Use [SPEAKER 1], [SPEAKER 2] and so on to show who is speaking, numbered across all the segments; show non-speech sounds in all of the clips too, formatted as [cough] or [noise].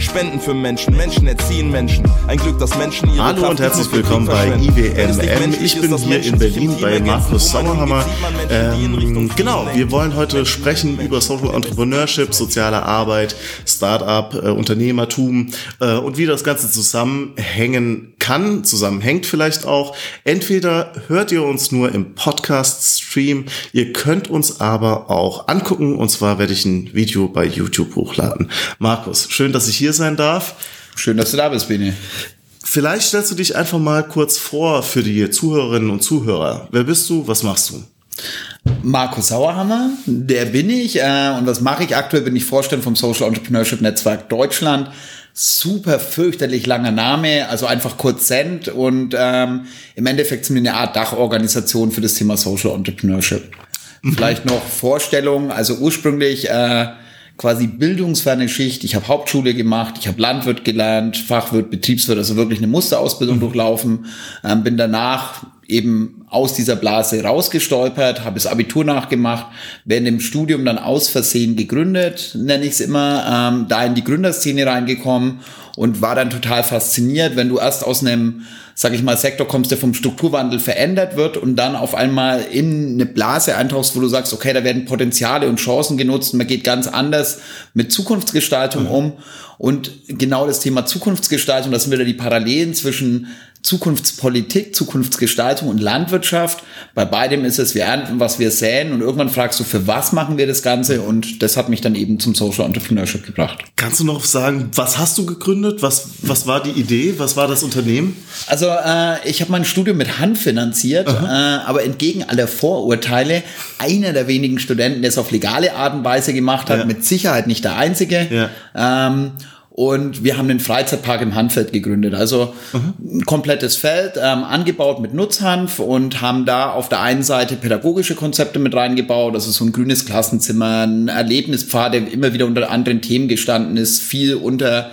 [SPEAKER 1] Spenden für Menschen, Menschen erziehen Menschen. Ein Glück, dass Menschen ihre
[SPEAKER 2] Hallo
[SPEAKER 1] Kraft
[SPEAKER 2] und herzlich willkommen bei IWMM. Ich bin hier in Berlin bei Markus
[SPEAKER 1] Richtung
[SPEAKER 2] Ähm, genau, wir wollen heute sprechen über Social. Entrepreneurship, soziale Arbeit, Start-up, äh, Unternehmertum äh, und wie das Ganze zusammenhängen kann, zusammenhängt vielleicht auch. Entweder hört ihr uns nur im Podcast-Stream, ihr könnt uns aber auch angucken und zwar werde ich ein Video bei YouTube hochladen. Markus, schön, dass ich hier sein darf.
[SPEAKER 3] Schön, dass du da bist, Bene.
[SPEAKER 2] Vielleicht stellst du dich einfach mal kurz vor für die Zuhörerinnen und Zuhörer. Wer bist du? Was machst du?
[SPEAKER 3] Markus Sauerhammer, der bin ich. Äh, und was mache ich aktuell? Bin ich Vorstand vom Social Entrepreneurship Netzwerk Deutschland. Super fürchterlich langer Name, also einfach kurz Cent. Und ähm, im Endeffekt sind wir eine Art Dachorganisation für das Thema Social Entrepreneurship. Vielleicht noch Vorstellung, also ursprünglich äh, quasi bildungsferne Schicht. Ich habe Hauptschule gemacht, ich habe Landwirt gelernt, Fachwirt, Betriebswirt, also wirklich eine Musterausbildung durchlaufen. Ähm, bin danach eben aus dieser Blase rausgestolpert, habe das Abitur nachgemacht, während dem Studium dann aus Versehen gegründet, nenne ich es immer, ähm, da in die Gründerszene reingekommen und war dann total fasziniert, wenn du erst aus einem, sag ich mal, Sektor kommst, der vom Strukturwandel verändert wird und dann auf einmal in eine Blase eintauchst, wo du sagst, okay, da werden Potenziale und Chancen genutzt man geht ganz anders mit Zukunftsgestaltung um. Und genau das Thema Zukunftsgestaltung, das sind wieder die Parallelen zwischen Zukunftspolitik, Zukunftsgestaltung und Landwirtschaft. Bei beidem ist es, wir ernten, was wir säen und irgendwann fragst du, für was machen wir das Ganze? Und das hat mich dann eben zum Social Entrepreneurship gebracht.
[SPEAKER 2] Kannst du noch sagen, was hast du gegründet? Was, was war die Idee? Was war das Unternehmen?
[SPEAKER 3] Also äh, ich habe mein Studium mit Hand finanziert, äh, aber entgegen aller Vorurteile, einer der wenigen Studenten, der es auf legale Art und Weise gemacht hat,
[SPEAKER 2] Ja.
[SPEAKER 3] mit Sicherheit nicht der einzige. Ähm, und wir haben den Freizeitpark im Hanfeld gegründet. Also ein komplettes Feld, ähm, angebaut mit Nutzhanf und haben da auf der einen Seite pädagogische Konzepte mit reingebaut. Also so ein grünes Klassenzimmer, ein Erlebnispfad, der immer wieder unter anderen Themen gestanden ist, viel unter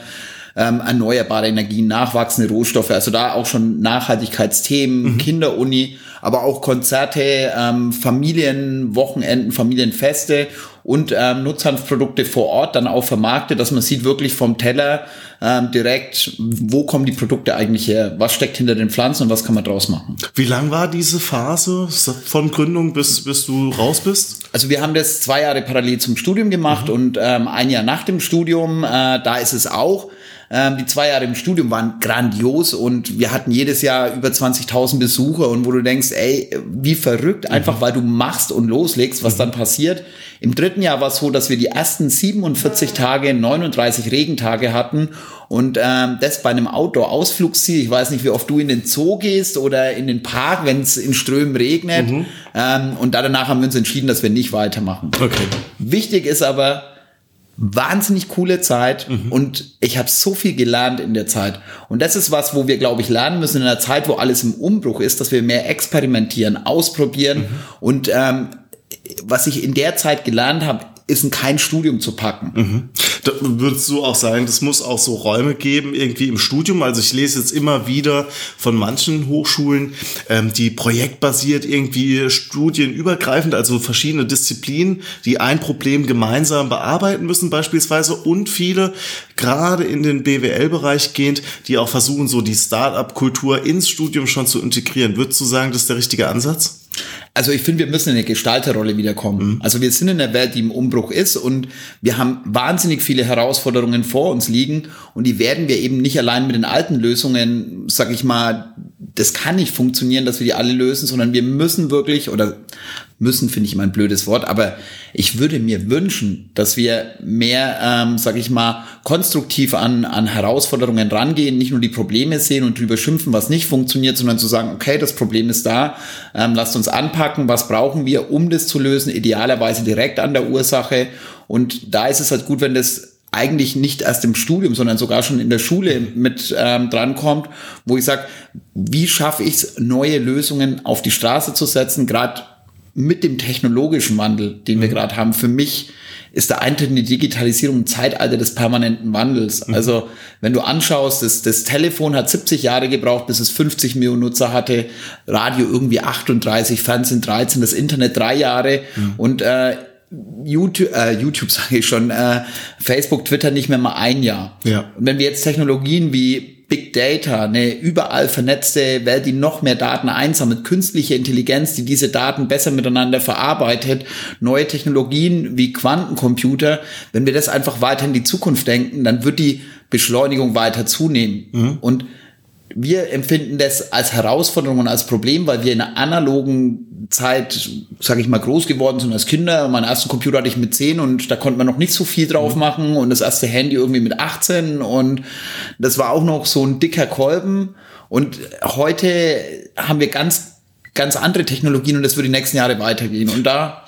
[SPEAKER 3] ähm, erneuerbare Energien, nachwachsende Rohstoffe, also da auch schon Nachhaltigkeitsthemen, Kinderuni, aber auch Konzerte, ähm, Familienwochenenden, Familienfeste und ähm, Nutzhanfprodukte vor Ort dann auch vermarktet, dass man sieht wirklich vom Teller ähm, direkt, wo kommen die Produkte eigentlich her, was steckt hinter den Pflanzen und was kann man draus machen.
[SPEAKER 2] Wie lang war diese Phase von Gründung bis, bis du raus bist?
[SPEAKER 3] Also wir haben das zwei Jahre parallel zum Studium gemacht und ähm, ein Jahr nach dem Studium, äh, da ist es auch. Ähm, die zwei Jahre im Studium waren grandios und wir hatten jedes Jahr über 20.000 Besucher und wo du denkst, ey, wie verrückt, einfach weil du machst und loslegst, was dann passiert. Im dritten Jahr war es so, dass wir die ersten 47 Tage, 39 Regentage hatten und ähm, das bei einem Outdoor-Ausflugsziel. Ich weiß nicht, wie oft du in den Zoo gehst oder in den Park, wenn es in Strömen regnet. Ähm, und da danach haben wir uns entschieden, dass wir nicht weitermachen.
[SPEAKER 2] Okay.
[SPEAKER 3] Wichtig ist aber, wahnsinnig coole Zeit und ich habe so viel gelernt in der Zeit. Und das ist was, wo wir, glaube ich, lernen müssen in einer Zeit, wo alles im Umbruch ist, dass wir mehr experimentieren, ausprobieren. Und ähm, was ich in der Zeit gelernt habe, ist in kein Studium zu packen.
[SPEAKER 2] Da würdest du auch sagen, das muss auch so Räume geben, irgendwie im Studium. Also ich lese jetzt immer wieder von manchen Hochschulen, ähm, die projektbasiert irgendwie studienübergreifend, also verschiedene Disziplinen, die ein Problem gemeinsam bearbeiten müssen beispielsweise und viele, gerade in den BWL-Bereich gehend, die auch versuchen, so die Start-up-Kultur ins Studium schon zu integrieren. Würdest du sagen, das ist der richtige Ansatz?
[SPEAKER 3] Also ich finde, wir müssen in eine Gestalterrolle wiederkommen. Also wir sind in einer Welt, die im Umbruch ist und wir haben wahnsinnig viele Herausforderungen vor uns liegen und die werden wir eben nicht allein mit den alten Lösungen, sag ich mal, das kann nicht funktionieren, dass wir die alle lösen, sondern wir müssen wirklich oder müssen finde ich immer ein blödes Wort, aber ich würde mir wünschen, dass wir mehr, ähm, sag ich mal, konstruktiv an, an Herausforderungen rangehen, nicht nur die Probleme sehen und drüber schimpfen, was nicht funktioniert, sondern zu sagen, okay, das Problem ist da, ähm, lasst uns anpacken, was brauchen wir, um das zu lösen, idealerweise direkt an der Ursache. Und da ist es halt gut, wenn das eigentlich nicht erst im Studium, sondern sogar schon in der Schule mit ähm, drankommt, wo ich sage, wie schaffe ich es, neue Lösungen auf die Straße zu setzen, gerade mit dem technologischen Wandel, den wir gerade haben, für mich ist der Eintritt in die Digitalisierung ein Zeitalter des permanenten Wandels. Mhm. Also wenn du anschaust, das, das Telefon hat 70 Jahre gebraucht, bis es 50 Millionen Nutzer hatte, Radio irgendwie 38, Fernsehen 13, das Internet drei Jahre mhm. und äh, YouTube, äh, YouTube [laughs] sage ich schon, äh, Facebook, Twitter nicht mehr mal ein Jahr. Ja. Und wenn wir jetzt Technologien wie Big Data, eine überall vernetzte Welt, die noch mehr Daten einsammelt, künstliche Intelligenz, die diese Daten besser miteinander verarbeitet, neue Technologien wie Quantencomputer, wenn wir das einfach weiter in die Zukunft denken, dann wird die Beschleunigung weiter zunehmen. Mhm. Und wir empfinden das als Herausforderung und als Problem, weil wir in einer analogen Zeit, sage ich mal, groß geworden sind als Kinder. Meinen ersten Computer hatte ich mit 10 und da konnte man noch nicht so viel drauf mhm. machen und das erste Handy irgendwie mit 18 und das war auch noch so ein dicker Kolben. Und heute haben wir ganz, ganz andere Technologien und das wird die nächsten Jahre weitergehen. Und da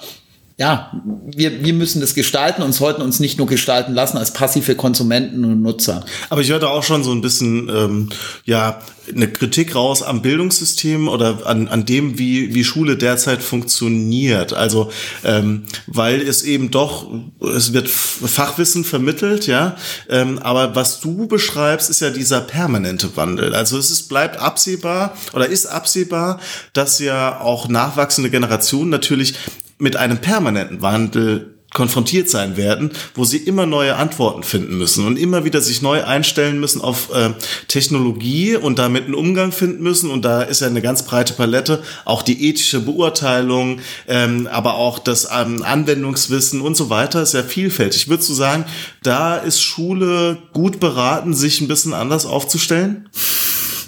[SPEAKER 3] ja, wir, wir müssen das gestalten und sollten uns nicht nur gestalten lassen als passive Konsumenten und Nutzer.
[SPEAKER 2] Aber ich hörte auch schon so ein bisschen, ähm, ja, eine Kritik raus am Bildungssystem oder an, an dem, wie, wie Schule derzeit funktioniert. Also, ähm, weil es eben doch, es wird Fachwissen vermittelt, ja, ähm, aber was du beschreibst, ist ja dieser permanente Wandel. Also es ist, bleibt absehbar oder ist absehbar, dass ja auch nachwachsende Generationen natürlich mit einem permanenten Wandel konfrontiert sein werden, wo sie immer neue Antworten finden müssen und immer wieder sich neu einstellen müssen auf äh, Technologie und damit einen Umgang finden müssen. Und da ist ja eine ganz breite Palette, auch die ethische Beurteilung, ähm, aber auch das ähm, Anwendungswissen und so weiter ist ja vielfältig. Würdest du sagen, da ist Schule gut beraten, sich ein bisschen anders aufzustellen?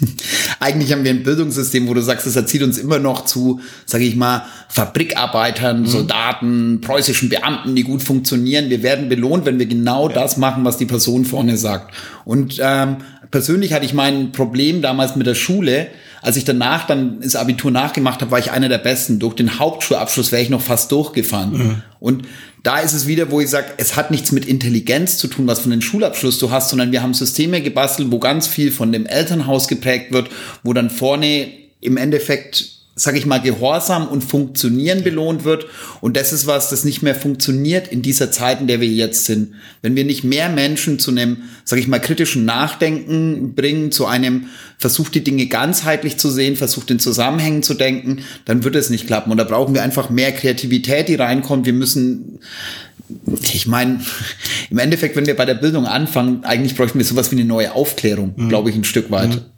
[SPEAKER 2] [laughs]
[SPEAKER 3] Eigentlich haben wir ein Bildungssystem, wo du sagst, es erzieht uns immer noch zu, sage ich mal, Fabrikarbeitern, mhm. Soldaten, preußischen Beamten, die gut funktionieren. Wir werden belohnt, wenn wir genau ja. das machen, was die Person vorne sagt. Und ähm, persönlich hatte ich mein Problem damals mit der Schule. Als ich danach dann das Abitur nachgemacht habe, war ich einer der Besten. Durch den Hauptschulabschluss wäre ich noch fast durchgefahren. Mhm. Und da ist es wieder, wo ich sage, es hat nichts mit Intelligenz zu tun, was von den Schulabschluss du hast, sondern wir haben Systeme gebastelt, wo ganz viel von dem Elternhaus geprägt wird, wo dann vorne im Endeffekt sage ich mal, Gehorsam und Funktionieren belohnt wird. Und das ist was, das nicht mehr funktioniert in dieser Zeit, in der wir jetzt sind. Wenn wir nicht mehr Menschen zu einem, sage ich mal, kritischen Nachdenken bringen, zu einem Versuch, die Dinge ganzheitlich zu sehen, versucht in Zusammenhängen zu denken, dann wird es nicht klappen. Und da brauchen wir einfach mehr Kreativität, die reinkommt. Wir müssen ich meine, [laughs] im Endeffekt, wenn wir bei der Bildung anfangen, eigentlich bräuchten wir sowas wie eine neue Aufklärung, mhm. glaube ich, ein Stück weit. Mhm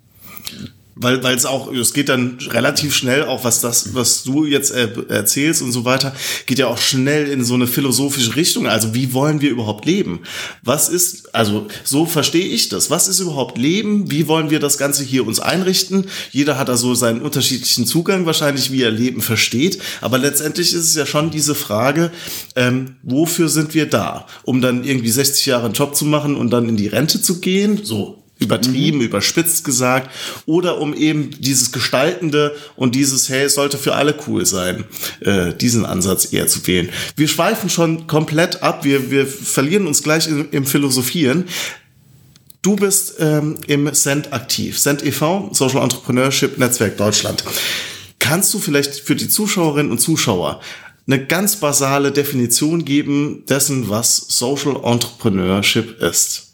[SPEAKER 2] weil weil es auch es geht dann relativ schnell auch was das was du jetzt erzählst und so weiter geht ja auch schnell in so eine philosophische Richtung. Also wie wollen wir überhaupt leben? Was ist also so verstehe ich das. Was ist überhaupt Leben? Wie wollen wir das ganze hier uns einrichten? Jeder hat da so seinen unterschiedlichen Zugang wahrscheinlich wie er Leben versteht. Aber letztendlich ist es ja schon diese Frage ähm, wofür sind wir da? Um dann irgendwie 60 Jahre einen Job zu machen und dann in die Rente zu gehen? So übertrieben, mhm. überspitzt gesagt, oder um eben dieses Gestaltende und dieses, hey, es sollte für alle cool sein, äh, diesen Ansatz eher zu wählen. Wir schweifen schon komplett ab, wir, wir verlieren uns gleich im, im Philosophieren. Du bist ähm, im Cent aktiv, Cent e.V., Social Entrepreneurship Netzwerk Deutschland. Kannst du vielleicht für die Zuschauerinnen und Zuschauer eine ganz basale Definition geben dessen, was Social Entrepreneurship ist?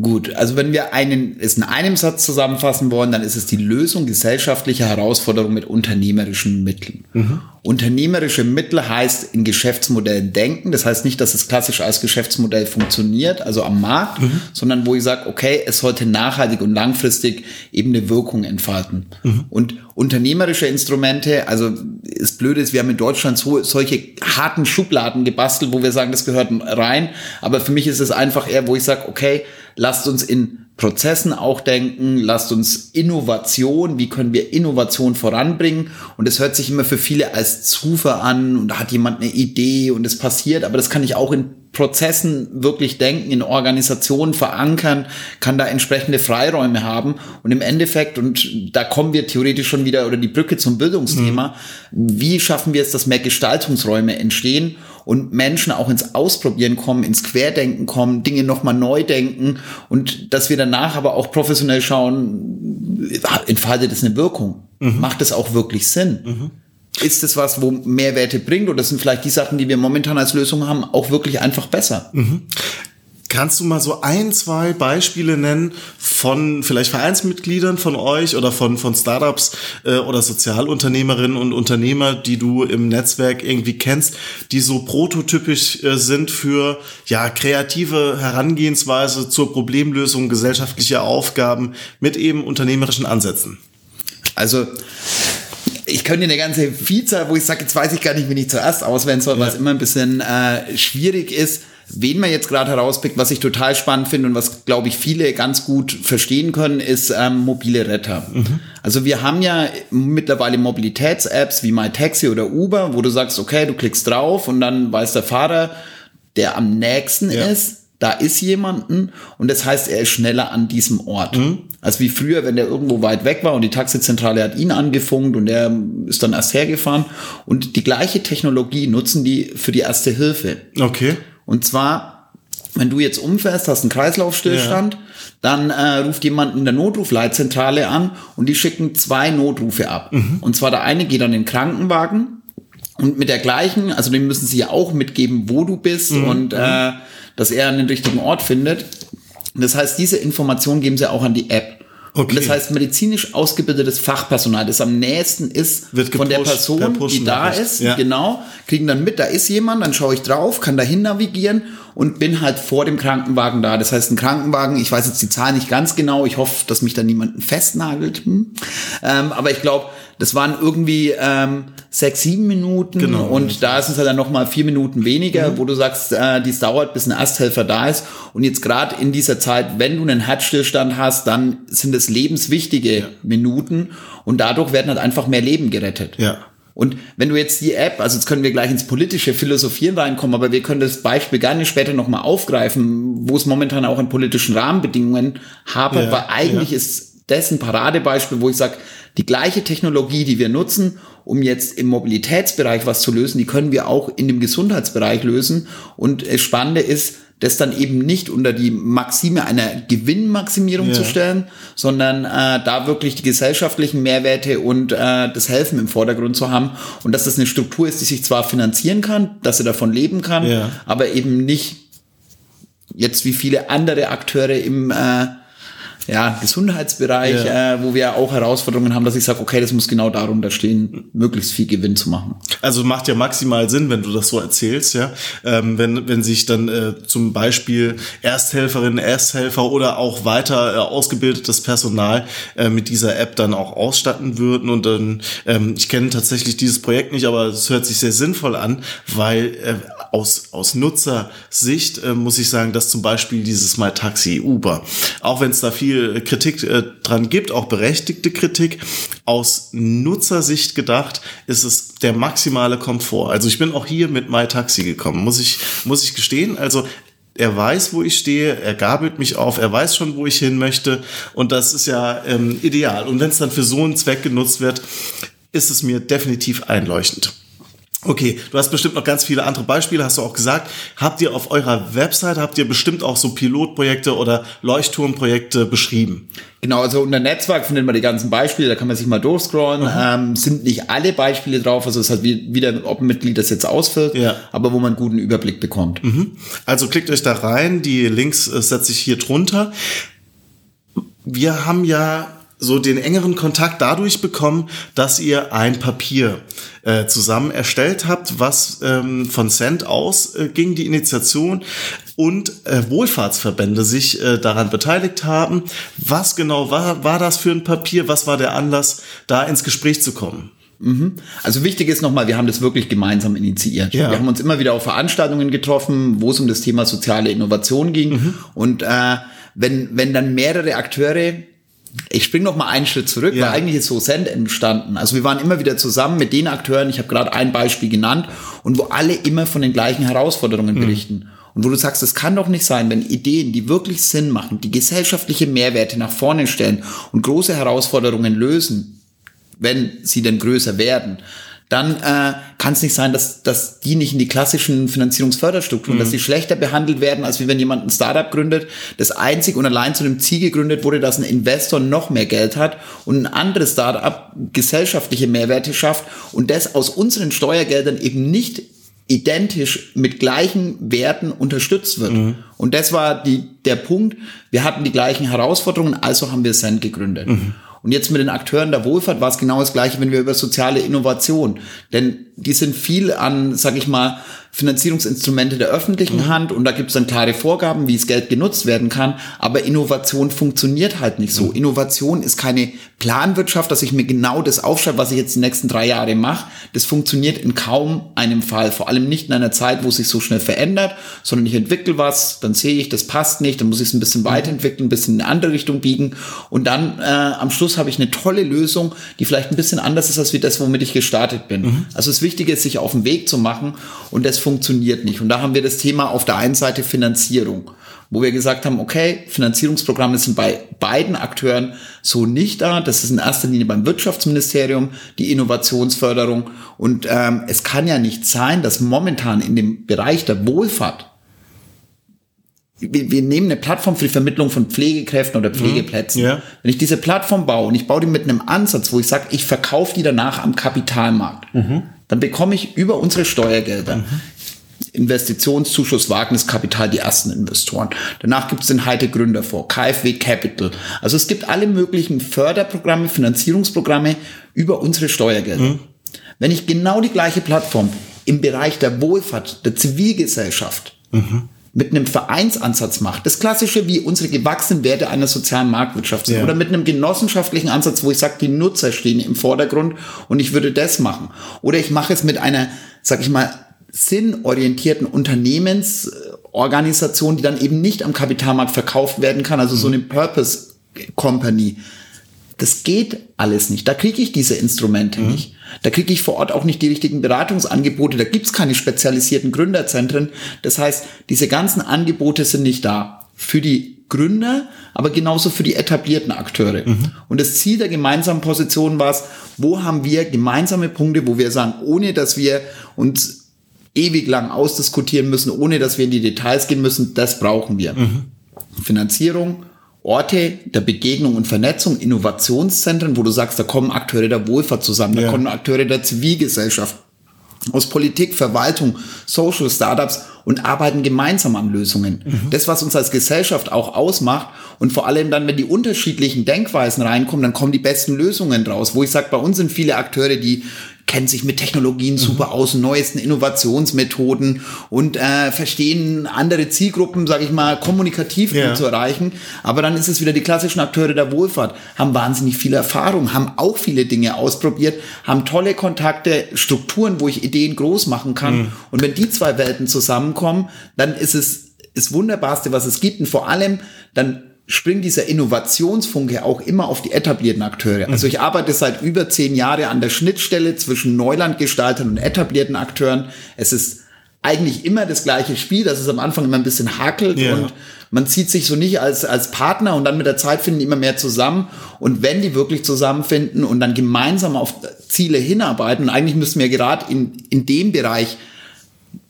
[SPEAKER 3] Gut, also wenn wir einen, es in einem Satz zusammenfassen wollen, dann ist es die Lösung gesellschaftlicher Herausforderungen mit unternehmerischen Mitteln. Mhm. Unternehmerische Mittel heißt in Geschäftsmodellen denken. Das heißt nicht, dass es klassisch als Geschäftsmodell funktioniert, also am Markt, mhm. sondern wo ich sage, okay, es sollte nachhaltig und langfristig eben eine Wirkung entfalten. Mhm. Und unternehmerische Instrumente, also ist blöd ist, wir haben in Deutschland so, solche harten Schubladen gebastelt, wo wir sagen, das gehört rein. Aber für mich ist es einfach eher, wo ich sage, okay, lasst uns in Prozessen auch denken, lasst uns Innovation, wie können wir Innovation voranbringen? Und es hört sich immer für viele als Zufall an und da hat jemand eine Idee und es passiert, aber das kann ich auch in Prozessen wirklich denken, in Organisationen verankern, kann da entsprechende Freiräume haben und im Endeffekt, und da kommen wir theoretisch schon wieder, oder die Brücke zum Bildungsthema, mhm. wie schaffen wir es, dass mehr Gestaltungsräume entstehen und Menschen auch ins Ausprobieren kommen, ins Querdenken kommen, Dinge nochmal neu denken und dass wir danach aber auch professionell schauen, entfaltet es eine Wirkung? Mhm. Macht es auch wirklich Sinn? Mhm. ist es was, wo Mehrwerte bringt oder sind vielleicht die Sachen, die wir momentan als Lösung haben, auch wirklich einfach besser?
[SPEAKER 2] Mhm. Kannst du mal so ein, zwei Beispiele nennen von vielleicht Vereinsmitgliedern von euch oder von, von Startups äh, oder Sozialunternehmerinnen und Unternehmer, die du im Netzwerk irgendwie kennst, die so prototypisch äh, sind für ja kreative Herangehensweise zur Problemlösung gesellschaftlicher Aufgaben mit eben unternehmerischen Ansätzen?
[SPEAKER 3] Also ich könnte eine ganze Vielzahl, wo ich sage, jetzt weiß ich gar nicht, wen ich zuerst auswählen soll, ja. was immer ein bisschen äh, schwierig ist. Wen man jetzt gerade herauspickt, was ich total spannend finde und was, glaube ich, viele ganz gut verstehen können, ist ähm, mobile Retter. Mhm. Also wir haben ja mittlerweile Mobilitäts-Apps wie MyTaxi oder Uber, wo du sagst, okay, du klickst drauf und dann weiß der Fahrer, der am nächsten ja. ist, da ist jemanden und das heißt, er ist schneller an diesem Ort. Mhm. Als wie früher, wenn der irgendwo weit weg war und die Taxizentrale hat ihn angefunkt und er ist dann erst hergefahren. Und die gleiche Technologie nutzen die für die erste Hilfe.
[SPEAKER 2] Okay.
[SPEAKER 3] Und zwar, wenn du jetzt umfährst, hast einen Kreislaufstillstand, ja. dann äh, ruft jemand in der Notrufleitzentrale an und die schicken zwei Notrufe ab. Mhm. Und zwar der eine geht an den Krankenwagen und mit der gleichen, also dem müssen sie ja auch mitgeben, wo du bist mhm. und äh, dass er an den richtigen Ort findet. Das heißt, diese Information geben sie auch an die App. Okay. Und das heißt, medizinisch ausgebildetes Fachpersonal, das am nächsten ist
[SPEAKER 2] Wird
[SPEAKER 3] von der Person, die da ist, ja. genau, kriegen dann mit, da ist jemand, dann schaue ich drauf, kann dahin navigieren und bin halt vor dem Krankenwagen da. Das heißt, ein Krankenwagen, ich weiß jetzt die Zahl nicht ganz genau, ich hoffe, dass mich da niemanden festnagelt. Hm. Ähm, aber ich glaube, das waren irgendwie ähm, sechs, sieben Minuten genau, und da ist es halt dann nochmal vier Minuten weniger, mhm. wo du sagst, äh, dies dauert, bis ein Ersthelfer da ist. Und jetzt gerade in dieser Zeit, wenn du einen Herzstillstand hast, dann sind es lebenswichtige ja. Minuten und dadurch werden halt einfach mehr Leben gerettet.
[SPEAKER 2] Ja.
[SPEAKER 3] Und wenn du jetzt die App, also jetzt können wir gleich ins politische Philosophieren reinkommen, aber wir können das Beispiel gerne später nochmal aufgreifen, wo es momentan auch an politischen Rahmenbedingungen hapert, ja, weil eigentlich ja. ist das ein Paradebeispiel, wo ich sage, die gleiche Technologie, die wir nutzen, um jetzt im Mobilitätsbereich was zu lösen, die können wir auch in dem Gesundheitsbereich lösen. Und das Spannende ist, das dann eben nicht unter die Maxime einer Gewinnmaximierung ja. zu stellen, sondern äh, da wirklich die gesellschaftlichen Mehrwerte und äh, das Helfen im Vordergrund zu haben und dass das eine Struktur ist, die sich zwar finanzieren kann, dass sie davon leben kann, ja. aber eben nicht jetzt wie viele andere Akteure im äh, ja, Gesundheitsbereich, ja. äh, wo wir auch Herausforderungen haben, dass ich sage, okay, das muss genau darunter stehen, möglichst viel Gewinn zu machen.
[SPEAKER 2] Also macht ja maximal Sinn, wenn du das so erzählst, ja. Ähm, wenn, wenn sich dann äh, zum Beispiel Ersthelferinnen, Ersthelfer oder auch weiter äh, ausgebildetes Personal äh, mit dieser App dann auch ausstatten würden. Und dann, ähm, ich kenne tatsächlich dieses Projekt nicht, aber es hört sich sehr sinnvoll an, weil äh, aus, aus Nutzersicht äh, muss ich sagen, dass zum Beispiel dieses Mal Taxi Uber, auch wenn es da viel Kritik äh, dran gibt, auch berechtigte Kritik, aus Nutzersicht gedacht ist es der maximale Komfort. Also ich bin auch hier mit MyTaxi gekommen, muss ich, muss ich gestehen. Also er weiß, wo ich stehe, er gabelt mich auf, er weiß schon, wo ich hin möchte und das ist ja ähm, ideal. Und wenn es dann für so einen Zweck genutzt wird, ist es mir definitiv einleuchtend. Okay, du hast bestimmt noch ganz viele andere Beispiele, hast du auch gesagt. Habt ihr auf eurer Website, habt ihr bestimmt auch so Pilotprojekte oder Leuchtturmprojekte beschrieben?
[SPEAKER 3] Genau, also unter Netzwerk findet man die ganzen Beispiele, da kann man sich mal durchscrollen. Ähm, sind nicht alle Beispiele drauf, also es ist halt wieder, ob ein Mitglied das jetzt ausfüllt, ja. aber wo man einen guten Überblick bekommt.
[SPEAKER 2] Mhm. Also klickt euch da rein, die Links äh, setze ich hier drunter. Wir haben ja so den engeren Kontakt dadurch bekommen, dass ihr ein Papier äh, zusammen erstellt habt, was ähm, von Cent aus äh, ging, die Initiation und äh, Wohlfahrtsverbände sich äh, daran beteiligt haben. Was genau war, war das für ein Papier? Was war der Anlass, da ins Gespräch zu kommen?
[SPEAKER 3] Mhm. Also wichtig ist nochmal, wir haben das wirklich gemeinsam initiiert. Ja. Wir haben uns immer wieder auf Veranstaltungen getroffen, wo es um das Thema soziale Innovation ging. Mhm. Und äh, wenn, wenn dann mehrere Akteure ich springe noch mal einen Schritt zurück, ja. weil eigentlich ist so Send entstanden. Also wir waren immer wieder zusammen mit den Akteuren, ich habe gerade ein Beispiel genannt, und wo alle immer von den gleichen Herausforderungen mhm. berichten. Und wo du sagst, es kann doch nicht sein, wenn Ideen, die wirklich Sinn machen, die gesellschaftliche Mehrwerte nach vorne stellen und große Herausforderungen lösen, wenn sie denn größer werden, dann äh, kann es nicht sein, dass, dass die nicht in die klassischen Finanzierungsförderstrukturen, mhm. dass sie schlechter behandelt werden, als wie wenn jemand ein Startup gründet, das einzig und allein zu dem Ziel gegründet wurde, dass ein Investor noch mehr Geld hat und ein anderes Startup gesellschaftliche Mehrwerte schafft und das aus unseren Steuergeldern eben nicht identisch mit gleichen Werten unterstützt wird. Mhm. Und das war die, der Punkt. Wir hatten die gleichen Herausforderungen, also haben wir Send gegründet. Mhm. Und jetzt mit den Akteuren der Wohlfahrt war es genau das Gleiche, wenn wir über soziale Innovation, denn die sind viel an, sag ich mal, Finanzierungsinstrumente der öffentlichen mhm. Hand und da gibt es dann klare Vorgaben, wie das Geld genutzt werden kann. Aber Innovation funktioniert halt nicht so. Mhm. Innovation ist keine Planwirtschaft, dass ich mir genau das aufschreibe, was ich jetzt die nächsten drei Jahre mache. Das funktioniert in kaum einem Fall. Vor allem nicht in einer Zeit, wo es sich so schnell verändert, sondern ich entwickle was, dann sehe ich, das passt nicht, dann muss ich es ein bisschen mhm. weiterentwickeln, ein bisschen in eine andere Richtung biegen und dann äh, am Schluss habe ich eine tolle Lösung, die vielleicht ein bisschen anders ist als wie das, womit ich gestartet bin. Mhm. Also das Wichtige ist, sich auf den Weg zu machen und das funktioniert nicht. Und da haben wir das Thema auf der einen Seite Finanzierung, wo wir gesagt haben, okay, Finanzierungsprogramme sind bei beiden Akteuren so nicht da. Das ist in erster Linie beim Wirtschaftsministerium die Innovationsförderung. Und ähm, es kann ja nicht sein, dass momentan in dem Bereich der Wohlfahrt wir, wir nehmen eine Plattform für die Vermittlung von Pflegekräften oder Pflegeplätzen. Ja. Wenn ich diese Plattform baue und ich baue die mit einem Ansatz, wo ich sage, ich verkaufe die danach am Kapitalmarkt, mhm. dann bekomme ich über unsere Steuergelder mhm. Investitionszuschuss, Wagniskapital, die ersten Investoren. Danach gibt es den Heite Gründerfonds, KfW Capital. Also es gibt alle möglichen Förderprogramme, Finanzierungsprogramme über unsere Steuergelder. Mhm. Wenn ich genau die gleiche Plattform im Bereich der Wohlfahrt, der Zivilgesellschaft, mhm mit einem Vereinsansatz macht, das klassische wie unsere gewachsenen Werte einer sozialen Marktwirtschaft sind, ja. oder mit einem genossenschaftlichen Ansatz, wo ich sage, die Nutzer stehen im Vordergrund und ich würde das machen. Oder ich mache es mit einer, sag ich mal, sinnorientierten Unternehmensorganisation, die dann eben nicht am Kapitalmarkt verkauft werden kann, also so eine Purpose Company. Das geht alles nicht. Da kriege ich diese Instrumente mhm. nicht. Da kriege ich vor Ort auch nicht die richtigen Beratungsangebote. Da gibt es keine spezialisierten Gründerzentren. Das heißt, diese ganzen Angebote sind nicht da. Für die Gründer, aber genauso für die etablierten Akteure. Mhm. Und das Ziel der gemeinsamen Position war es, wo haben wir gemeinsame Punkte, wo wir sagen, ohne dass wir uns ewig lang ausdiskutieren müssen, ohne dass wir in die Details gehen müssen, das brauchen wir. Mhm. Finanzierung, Orte der Begegnung und Vernetzung, Innovationszentren, wo du sagst, da kommen Akteure der Wohlfahrt zusammen, da ja. kommen Akteure der Zivilgesellschaft, aus Politik, Verwaltung, Social Startups und arbeiten gemeinsam an Lösungen. Mhm. Das, was uns als Gesellschaft auch ausmacht und vor allem dann, wenn die unterschiedlichen Denkweisen reinkommen, dann kommen die besten Lösungen draus. Wo ich sage, bei uns sind viele Akteure, die kennen sich mit Technologien super mhm. aus, neuesten Innovationsmethoden und äh, verstehen andere Zielgruppen, sage ich mal, kommunikativ ja. zu erreichen. Aber dann ist es wieder die klassischen Akteure der Wohlfahrt, haben wahnsinnig viel Erfahrung, haben auch viele Dinge ausprobiert, haben tolle Kontakte, Strukturen, wo ich Ideen groß machen kann. Mhm. Und wenn die zwei Welten zusammenkommen, dann ist es das Wunderbarste, was es gibt. Und vor allem, dann springt dieser Innovationsfunke auch immer auf die etablierten Akteure. Also ich arbeite seit über zehn Jahren an der Schnittstelle zwischen Neulandgestaltern und etablierten Akteuren. Es ist eigentlich immer das gleiche Spiel, dass es am Anfang immer ein bisschen hakelt ja. und man zieht sich so nicht als, als Partner und dann mit der Zeit finden immer mehr zusammen. Und wenn die wirklich zusammenfinden und dann gemeinsam auf Ziele hinarbeiten, eigentlich müssen wir gerade in, in dem Bereich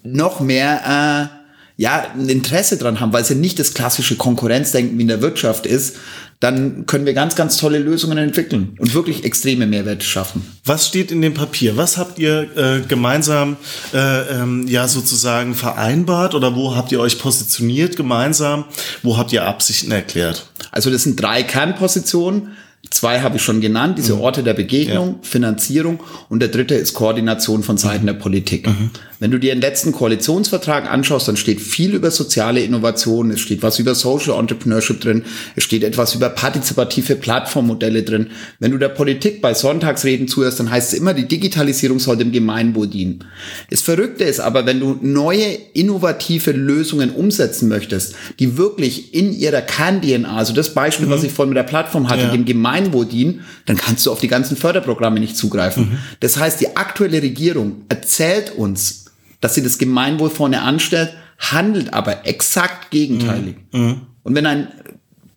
[SPEAKER 3] noch mehr äh, ja, ein Interesse dran haben, weil es ja nicht das klassische Konkurrenzdenken wie in der Wirtschaft ist, dann können wir ganz, ganz tolle Lösungen entwickeln und wirklich extreme Mehrwerte schaffen.
[SPEAKER 2] Was steht in dem Papier? Was habt ihr äh, gemeinsam äh, ähm, ja sozusagen vereinbart oder wo habt ihr euch positioniert gemeinsam? Wo habt ihr Absichten erklärt?
[SPEAKER 3] Also das sind drei Kernpositionen. Zwei habe ich schon genannt, diese mhm. Orte der Begegnung, ja. Finanzierung und der dritte ist Koordination von Seiten der Politik. Mhm. Wenn du dir den letzten Koalitionsvertrag anschaust, dann steht viel über soziale Innovation, es steht was über Social Entrepreneurship drin, es steht etwas über partizipative Plattformmodelle drin. Wenn du der Politik bei Sonntagsreden zuhörst, dann heißt es immer, die Digitalisierung soll dem Gemeinwohl dienen. Das Verrückte ist aber, wenn du neue innovative Lösungen umsetzen möchtest, die wirklich in ihrer Kern-DNA, also das Beispiel, mhm. was ich vorhin mit der Plattform hatte, ja. dem Gemeinwohl dienen, dann kannst du auf die ganzen Förderprogramme nicht zugreifen. Mhm. Das heißt, die aktuelle Regierung erzählt uns, dass sie das Gemeinwohl vorne anstellt, handelt aber exakt gegenteilig. Mhm. mhm. Und wenn ein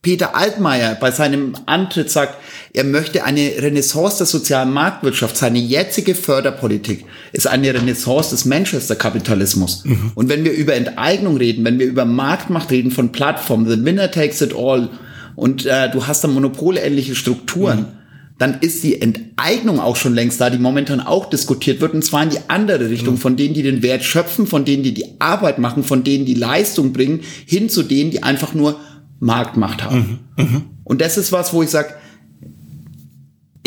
[SPEAKER 3] Peter Altmaier bei seinem Antritt sagt, er möchte eine Renaissance der sozialen Marktwirtschaft. Seine jetzige Förderpolitik ist eine Renaissance des Manchester-Kapitalismus. Mhm. Und wenn wir über Enteignung reden, wenn wir über Marktmacht reden von Plattformen, the winner takes it all, und äh, du hast da monopolähnliche Strukturen, mhm. dann ist die Enteignung auch schon längst da, die momentan auch diskutiert wird, und zwar in die andere Richtung, mhm. von denen, die den Wert schöpfen, von denen, die die Arbeit machen, von denen, die Leistung bringen, hin zu denen, die einfach nur Marktmacht haben. Mhm. Mhm. Und das ist was, wo ich sage,